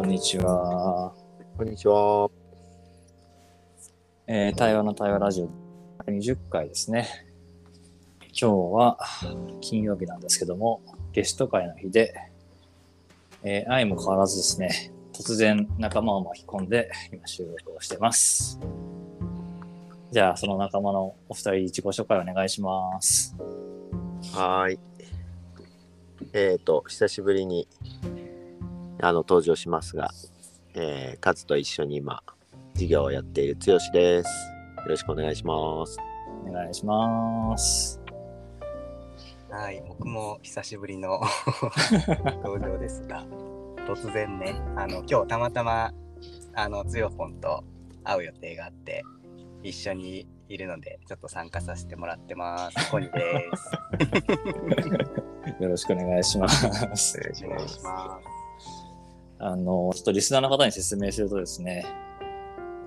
こんにちは。こんにちは。えー、対話の対話ラジオ20回ですね。今日は金曜日なんですけども、ゲスト会の日で、えー、愛も変わらずですね、突然仲間を巻き込んで今収録をしてます。じゃあ、その仲間のお二人自己紹介お願いします。はーい。えっ、と、久しぶりにあの登場しますが、えー、カズと一緒に今、授業をやっている剛です。よろしくお願いします。お願いします。はい、僕も久しぶりの 登場ですが、突然ね、あの今日たまたまあのつよぽんと会う予定があって、一緒にいるので、ちょっと参加させてもらってます。コニーです。よろしくお願いします。お願いしお願いします。あの、ちょっとリスナーの方に説明するとですね、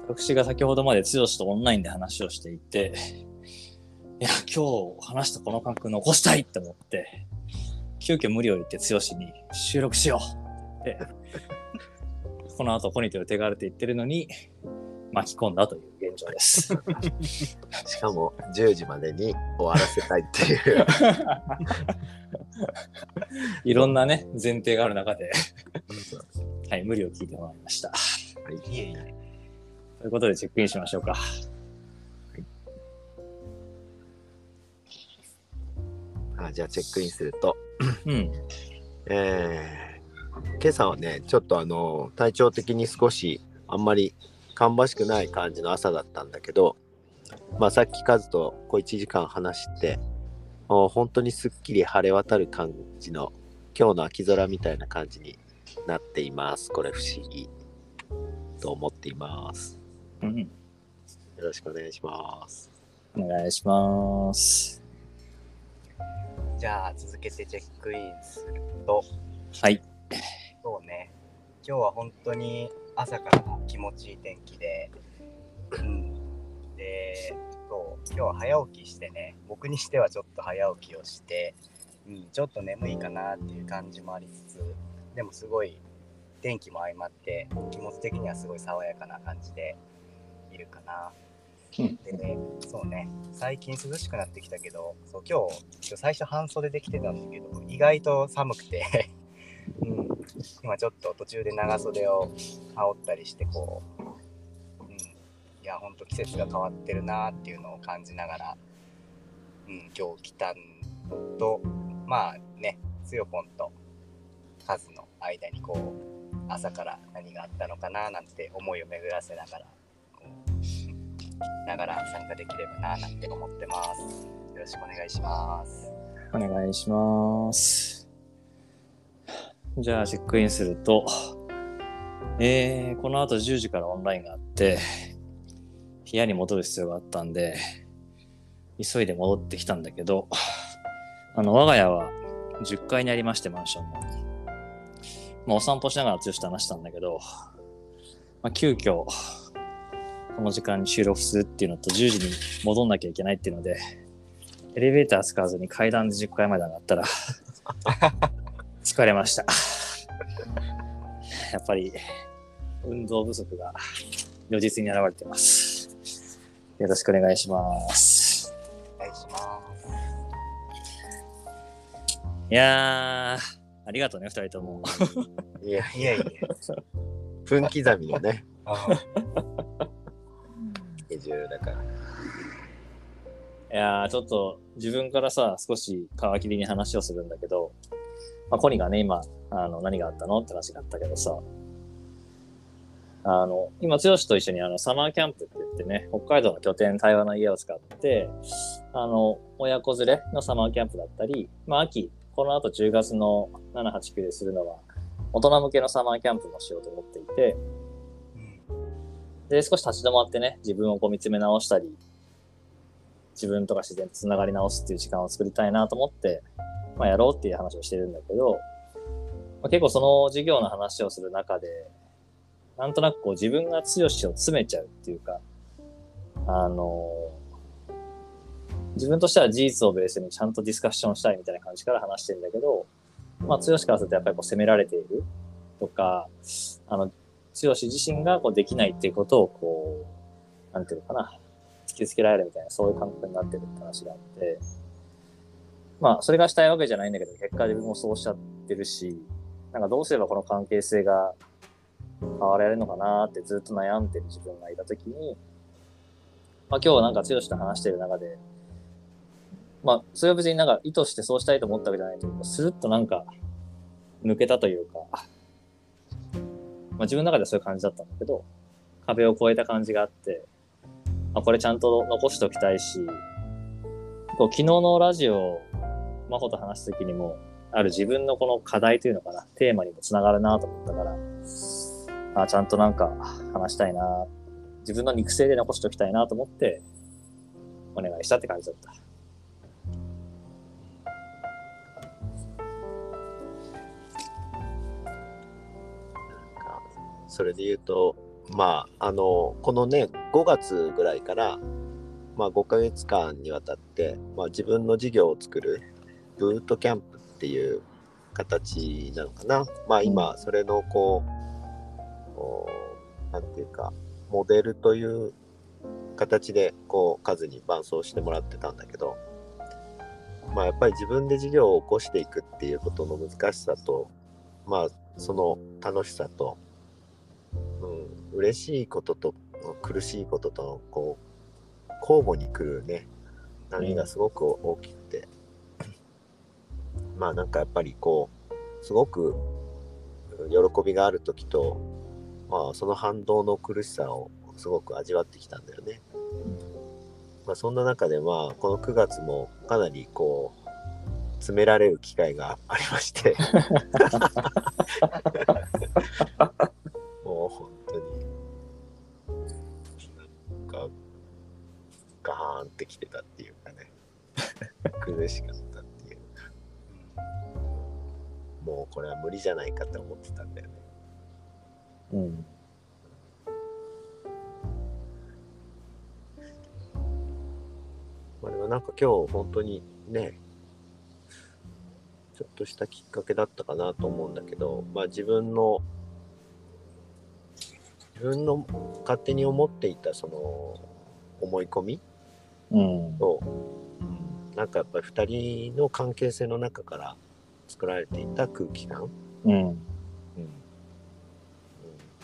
私が先ほどまで剛とオンラインで話をしていて、いや、今日話したこの感覚残したいって思って、急遽無理を言って剛に収録しようって言って、この後コニーという手軽って言ってるのに巻き込んだという現状です。しかも、10時までに終わらせたいっていう。いろんなね、前提がある中で、はい、無理を聞いてもらいました。いえいえ。ということでチェックインしましょうか。あじゃあ、チェックインすると、うん。えー今朝はね、ちょっとあの、体調的に少しあんまり芳しくない感じの朝だったんだけど、まあさっきカズとこう1時間話して、もう本当にすっきり晴れ渡る感じの今日の秋空みたいな感じになっています。これ不思議と思っています。うん。よろしくお願いします。お願いします。じゃあ続けてチェックインすると、はい。そうね、今日は本当に朝から気持ちいい天気で、うん、で、そう、今日は早起きしてね、僕にしてはちょっと早起きをして、うん、ちょっと眠いかなっていう感じもありつつ、でもすごい天気も相まって、気持ち的にはすごい爽やかな感じでいるかな。うんでね、そうね、最近涼しくなってきたけど、そう今日、今日最初半袖で来てたんだけど、意外と寒くて、うん、今ちょっと途中で長袖を羽織ったりしてこう、いやほんと季節が変わってるなっていうのを感じながら、うん、今日来たのとまあねつよぽんとカズの間にこう朝から何があったのかななんて思いを巡らせながらこうながら参加できればななんて思ってます。よろしくお願いします。お願いします。じゃあ、チェックインすると、えー、この後10時からオンラインがあって、部屋に戻る必要があったんで、急いで戻ってきたんだけど、あの、我が家は10階にありまして、マンションの。まあ、お散歩しながら剛と話したんだけど、まあ、急遽、この時間に収録するっていうのと10時に戻んなきゃいけないっていうので、エレベーター使わずに階段で10階まで上がったら、疲れました。やっぱり、運動不足が如実に現れてます。よろしくお願いします。お願いします。いやー、ありがとうね、二人とも。いや、いえいえ。分刻みのね、あ移住だから。いやー、ちょっと自分からさ、少し皮切りに話をするんだけど、まあ、コニがね、今、あの、何があったの？って話があったけどさ、あの、今、剛と一緒にあの、サマーキャンプって言ってね、北海道の拠点、対話の家を使って、あの、親子連れのサマーキャンプだったり、まあ、秋、この後10月の7、8、9でするのは、大人向けのサマーキャンプもしようと思っていて、で、少し立ち止まってね、自分をこう見つめ直したり、自分とか自然と繋がり直すっていう時間を作りたいなと思って、まあやろうっていう話をしてるんだけど、まあ、結構その授業の話をする中で、なんとなくこう自分が強しを詰めちゃうっていうか、あの自分としては事実をベースにちゃんとディスカッションしたいみたいな感じから話してるんだけど、まあ、剛からするとやっぱりこう責められているとか、あの、剛自身がこうできないっていうことをこう、なんていうのかな、突きつけられるみたいな、そういう感覚になってるって話があって、まあ、それがしたいわけじゃないんだけど、結果自分もそうしちゃってるし、なんかどうすればこの関係性が変わられるのかなってずっと悩んでる自分がいたときに、まあ今日はなんか剛と話してる中で、まあそれは別になんか意図してそうしたいと思ったわけじゃないけど、スルッとなんか抜けたというか、まあ自分の中ではそういう感じだったんだけど、壁を越えた感じがあって、まあこれちゃんと残しておきたいし、こう昨日のラジオ、真帆と話すときにも、ある自分のこの課題というのかな、テーマにもつながるなと思ったから、あちゃんとなんか話したいな、自分の肉声で残しておきたいなと思って、お願いしたって感じだった。それで言うと、まあ、あの、このね、5月ぐらいから、まあ、5ヶ月間にわたって、まあ、自分の事業を作るブートキャンプっていう形なのかな。まあ、今、それのこう、おなんていうか、モデルという形で、こう、数に伴走してもらってたんだけど、まあ、やっぱり自分で事業を起こしていくっていうことの難しさと、まあ、その楽しさと、うん、嬉しいことと苦しいこととこう交互に来るね波がすごく大きくて、まあなんかやっぱりこうすごく喜びがある時とまあその反動の苦しさをすごく味わってきたんだよね。まあそんな中でまあこの9月もかなりこう詰められる機会がありまして。もう本当に。なんかガーンってきてたっていうかね。苦しかったっていう。もうこれは無理じゃないかって思ってたんだよね。うん。まあでもなんか今日本当にねちょっとしたきっかけだったかなと思うんだけどまあ自分の自分の勝手に思っていたその思い込みうん。と、うん、なんかやっぱり2人の関係性の中から作られていた空気感、うん。うん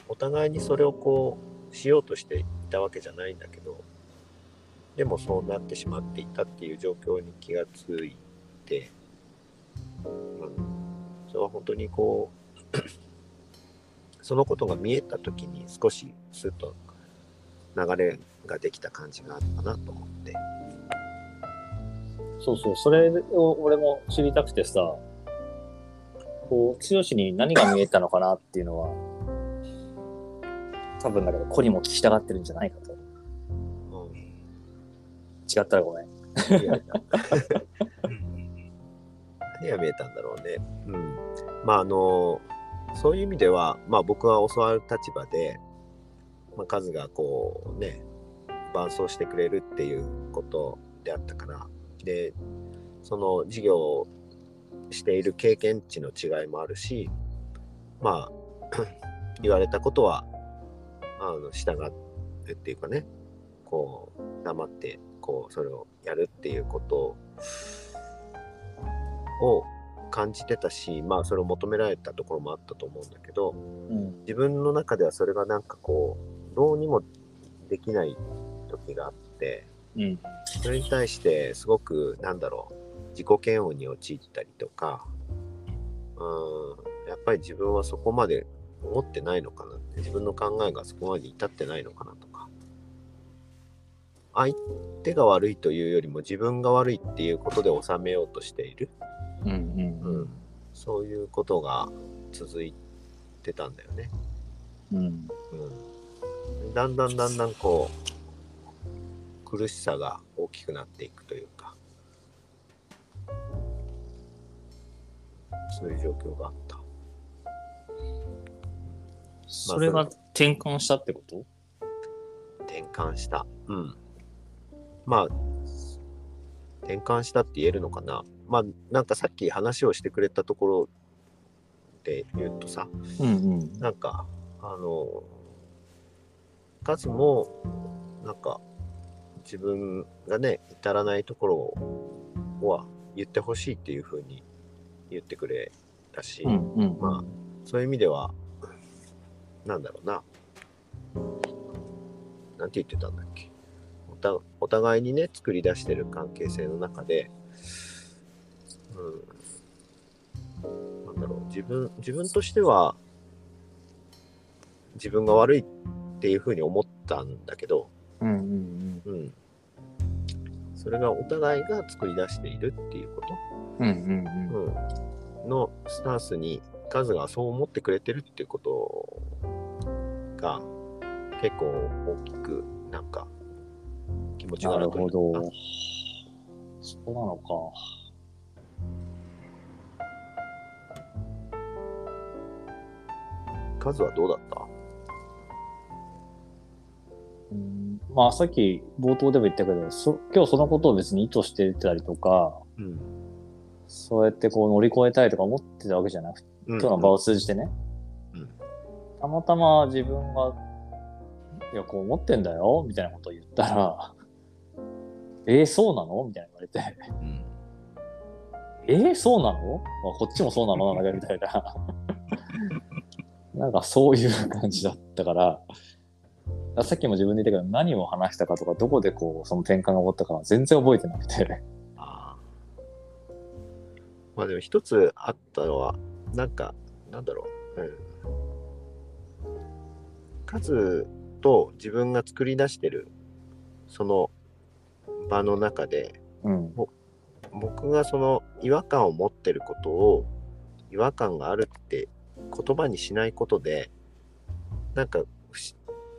お互いにそれをこうしようとしていたわけじゃないんだけどでもそうなってしまっていたっていう状況に気がついて、うん、それは本当にこう そのことが見えた時に少しスッと流れができた感じがあったなと思って。そうそう、それを俺も知りたくてさ、こう、剛に何が見えたのかなっていうのは、多分だけど、子にも聞きたがってるんじゃないかと。うん違ったらごめん。何が見えたんだろうね。うん。まああのそういう意味では、まあ僕は教わる立場で、まあ、数がこうね、伴走してくれるっていうことであったから、で、その事業をしている経験値の違いもあるし、まあ、言われたことは、あの、従うっていうかね、こう、黙って、こう、それをやるっていうことを感じてたし、まあ、それを求められたところもあったと思うんだけど、うん。自分の中ではそれがなんかこう、どうにもできない時があって、うん。それに対してすごくなんだろう自己嫌悪に陥ったりとかうんやっぱり自分はそこまで思ってないのかなって自分の考えがそこまで至ってないのかなとか相手が悪いというよりも自分が悪いっていうことで収めようとしている、うん。うん。うん、そういうことが続いてたんだよね。うん。うん、だんだんだんだんこう苦しさが大きくなっていくというかそういう状況があったそれが転換したってこと？転換した。うん。まあ転換したって言えるのかな。まあなんかさっき話をしてくれたところで言うとさうんうん。なんかあの数もなんか自分がね至らないところは言ってほしいっていうふうに言ってくれたし、うんうん。まあそういう意味ではなんだろうな。なんて言ってたんだっけ。おたお互いにね作り出してる関係性の中でうん。なんだろう。自分自分としては自分が悪いっていうふうに思ったんだけど、うんうんうん、それがお互いが作り出しているっていうこと、うん。うんうんうん。うん、のスタンスにカズがそう思ってくれてるっていうことが結構大きくなんか気持ちがなる楽にほなったど。そうなのか。カズはどうだった？うんまあさっき冒頭でも言ったけど、そ今日そのことを別に意図してたりとか、うんそうやってこう乗り越えたいとか思ってたわけじゃなくて、今日の場を通じてね、うん。たまたま自分が、いや、こう思ってんだよ、みたいなことを言ったら、えー、そうなの？みたいな言われて、うん。えー、そうなの、まあ、こっちもそうなの？なんかみたいな。なんかそういう感じだったから、さっきも自分で言ったけど、何を話したかとか、どこでこう、その転換が起こったかは全然覚えてなくて。まあでも一つあったのはなんかなんだろう、うん、カズと自分が作り出してるその場の中でうん。僕がその違和感を持ってることを違和感があるって言葉にしないことでなんか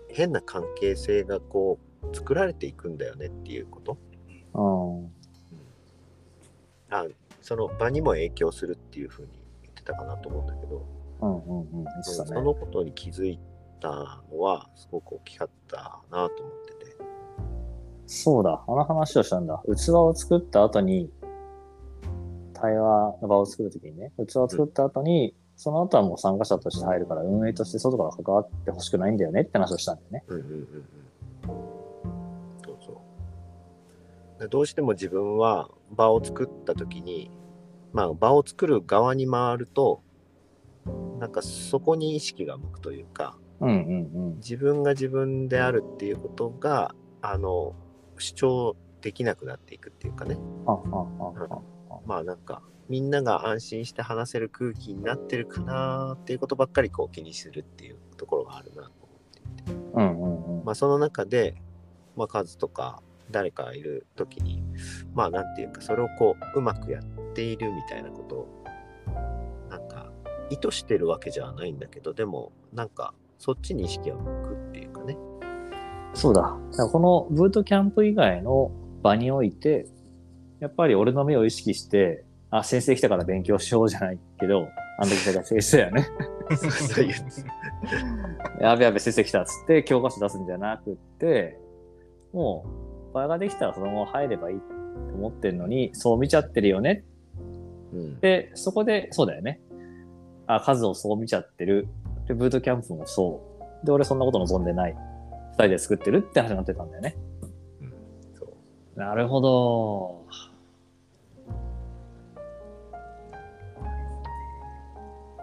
変な関係性がこう作られていくんだよねっていうことうん。あその場にも影響するっていうふうにたかなと思うんだけど、うんうんうん。言ってそ。のことに気づいたのはすごく大きかったなと思っててそうだ、あの話をしたんだ。器を作った後に、対話の場を作るときにね、器を作った後に、その後はもう参加者として入るから、運営として外から関わってほしくないんだよねって話をしたんだよね。うんうんうんうんそうそうでどうしても自分は場を作った時にまあ場を作る側に回るとなんかそこに意識が向くというかうんうん自分が自分であるっていうことがあの主張できなくなっていくっていうかねうん。まあなんかみんなが安心して話せる空気になってるかなっていうことばっかりこう気にするっていうところがあるなと思ってうんうんうん。まあ、その中で、まあ、数とか誰かいる時にまあなんていうかそれをこううまくやっているみたいなことをなんか意図してるわけじゃないんだけどでもなんかそっちに意識が向くっていうかねそうだ。だこのブートキャンプ以外の場において、やっぱり俺の目を意識して、あ、先生来たから勉強しようじゃないけど、あの時が先生やね。やべやべ先生来たっつって教科書出すんじゃなくって、もう場ができたらそのまま入ればいいと思ってるのに、そう見ちゃってるよねうんで、そこで、そうだよね。あ、数をそう見ちゃってる。で、ブートキャンプもそう。で、俺そんなこと望んでない。二人で作ってるって話になってたんだよね。うんそうなるほど。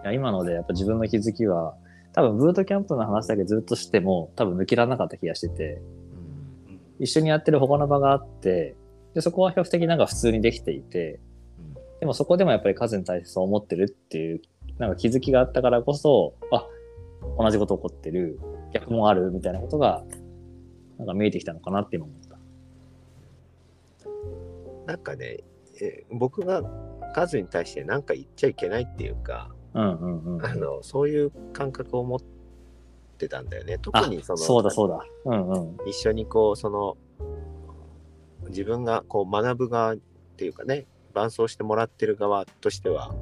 いや今のでやっぱ自分の気づきは、多分ブートキャンプの話だけずっとしても多分抜けられなかった気がしてて、うん一緒にやってる他の場があって、で、そこは比較的なんか普通にできていて、うんでもそこでもやっぱり数に対してそう思ってるっていう、なんか気づきがあったからこそ、あ、同じこと起こってる、逆もあるみたいなことが、なんか見えてきたのかなって今思った。なんかね、え僕が数に対して何か言っちゃいけないっていうか、うんうんうん。あのそういう感覚を持ってたんだよね特あにそのそうだそうだ。うんうん。一緒にこうその自分がこう学ぶ側っていうかね伴走してもらってる側としては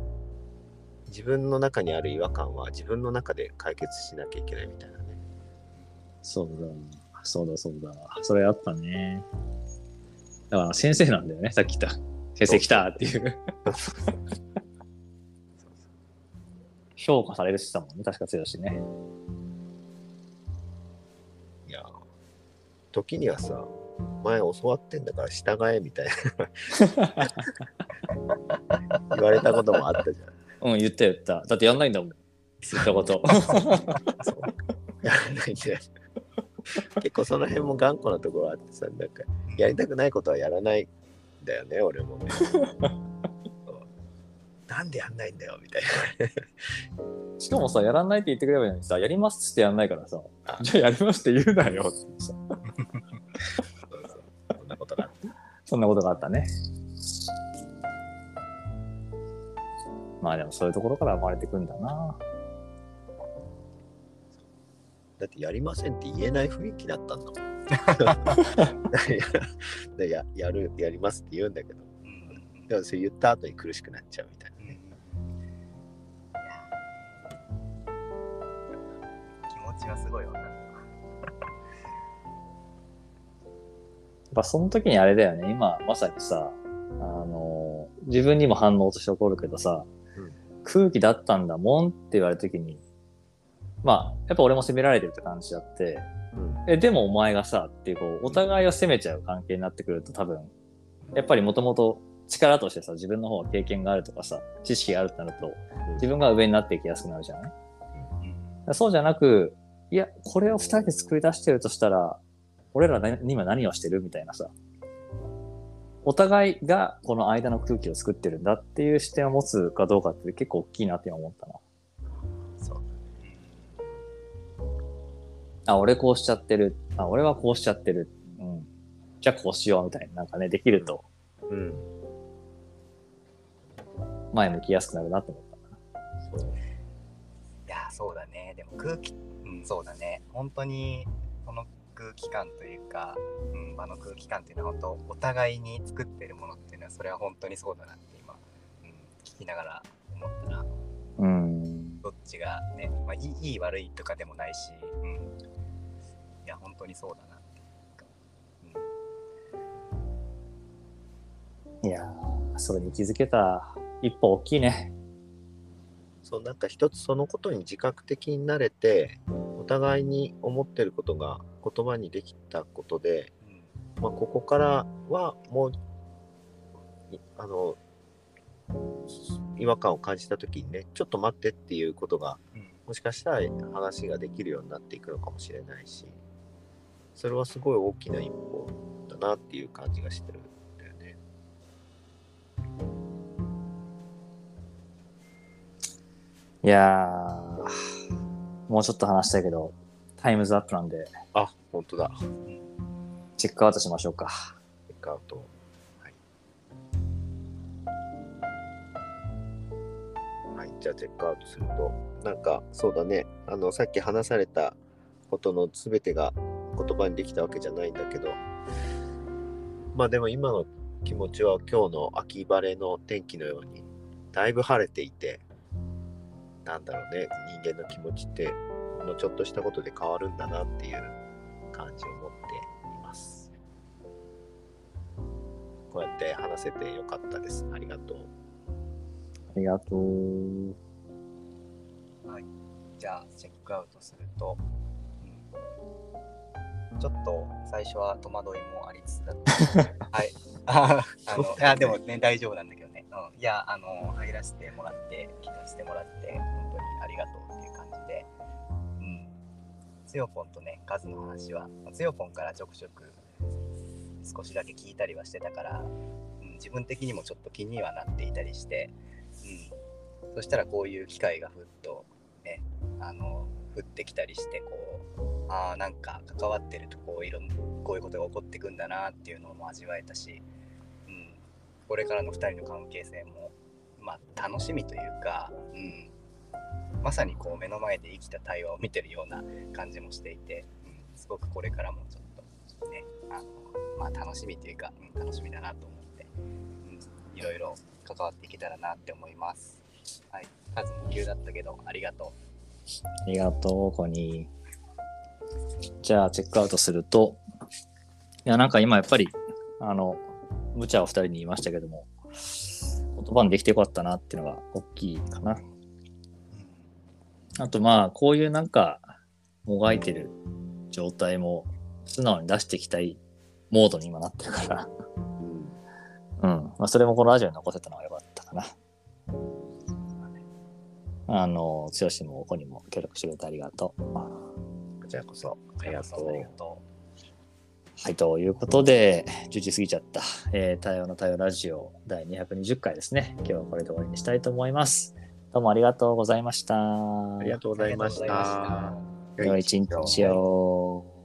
自分の中にある違和感は自分の中で解決しなきゃいけないみたいなねそうだ。そうだそうだ。それあったね。だから先生なんだよね、さっき言った。先生来たっていう。評価されるしてたもんね、確か強しね。いや、時にはさ、前教わってんだから従えみたいな言われたこともあったじゃん。うん、言った言った。だってやんないんだもん。言ったこと。そうやらないんだよ。結構その辺も頑固なところあってさ、なんかやりたくないことはやらないんだよね、俺もね。なんでやんないんだよみたいしかもさ、やらないって言ってくれればいいのにさ、やりますってやんないからさ、あじゃあやりますって言うなよってさ、な。そうそうそんなことがあって。そんなことがあったね。まあでもそういうところから生まれてくんだな。だってやりませんって言えない雰囲気だったんだもん。でややる、やりますって言うんだけど、うんでもそれ言った後に苦しくなっちゃうみたいなうんね。気持ちはすごいわかるぱその時にあれだよね、今まさにさ、あの、自分にも反応として起こるけどさ、うん。空気だったんだもんって言われた時に、まあ、やっぱ俺も責められてるって感じだって、うん。え、でもお前がさ、っていう、こう、お互いを責めちゃう関係になってくると多分、やっぱりもともと力としてさ、自分の方が経験があるとかさ、知識があるってなると、自分が上になっていきやすくなるじゃない？うん。そうじゃなく、いや、これを二人で作り出してるとしたら、俺ら何今何をしてるみたいなさ。お互いがこの間の空気を作ってるんだっていう視点を持つかどうかって結構大きいなって今思ったな。そうあ、俺こうしちゃってる。あ、俺はこうしちゃってる。うん。じゃあこうしようみたいな、なんかね、できるとうん。前向きやすくなるなと思ったな。いや、そうだね。でも空気、うん、そうだね。本当に、空気感というか、うん、場の空気感っていうのは本当、お互いに作ってるものっていうのは、それは本当にそうだなって今、うん、聞きながら思ったな。うん。どっちがね、まあ、いいいい悪いとかでもないし、うん。いや、本当にそうだなっていうんいやー、それに気づけた一歩大きいね。そうなんか一つそのことに自覚的になれてお互いに思ってることが言葉にできたことで、うんまあ、ここからはもういあの違和感を感じた時にねちょっと待ってっていうことがうんもしかしたら話ができるようになっていくのかもしれないしそれはすごい大きな一歩だなっていう感じがしてるんだよね。いやー、もうちょっと話したいけど、タイムズアップなんで、あ本当だ。チェックアウトしましょうか。チェックアウト。はい。はい、じゃあチェックアウトすると、なんかそうだね、あの、さっき話されたことの全てが言葉にできたわけじゃないんだけど、まあでも今の気持ちは今日の秋晴れの天気のように、だいぶ晴れていて、なんだろうね、人間の気持ちって、このちょっとしたことで変わるんだなっていう感じを持っています。こうやって話せてよかったです。ありがとう。ありがとう。じゃあ、チェックアウトすると、うん、ちょっと最初は戸惑いもありつつだった。はい。ああのいや、でもね、大丈夫なんだけどね。うん、いや、あの、入らせてもらって、聞かせてもらって、つよぽんとね、カズの話は、つよぽんからちょくちょく少しだけ聞いたりはしてたから、うん、自分的にもちょっと気にはなっていたりして、うん。そしたらこういう機会がふっとね、あの降ってきたりしてこうああなんか関わってるとこういろんこういうことが起こってくんだなっていうのも味わえたし、うん、これからの2人の関係性もまあ楽しみというか、うん、まさにこう目の前で生きた対話を見てるような感じもしていて、うん、すごくこれからもちょっとねあの、まあ、楽しみというか、うん、楽しみだなと思って、うん、いろいろ関わっていけたらなって思います。はい、数も急だったけどありがとう。ありがとう、コニー。じゃあ、チェックアウトすると、いや、なんか今やっぱり、あの、無茶を二人に言いましたけども、言葉にできてよかったなっていうのが大きいかな。あとまあ、こういうなんか、もがいてる状態も素直に出していきたいモードに今なってるから、うんうん。まあ、それもこのラジオに残せたのは良かったかな。あの、剛もここにも協力してくれてありがとう。こちらこそ、ありがとありがう。とはい、ということで、10時過ぎちゃった、えー、対応の対応ラジオ第220回ですね。今日はこれで終わりにしたいと思います。どうもありがとうございました。ありがとうございました。良い一日を。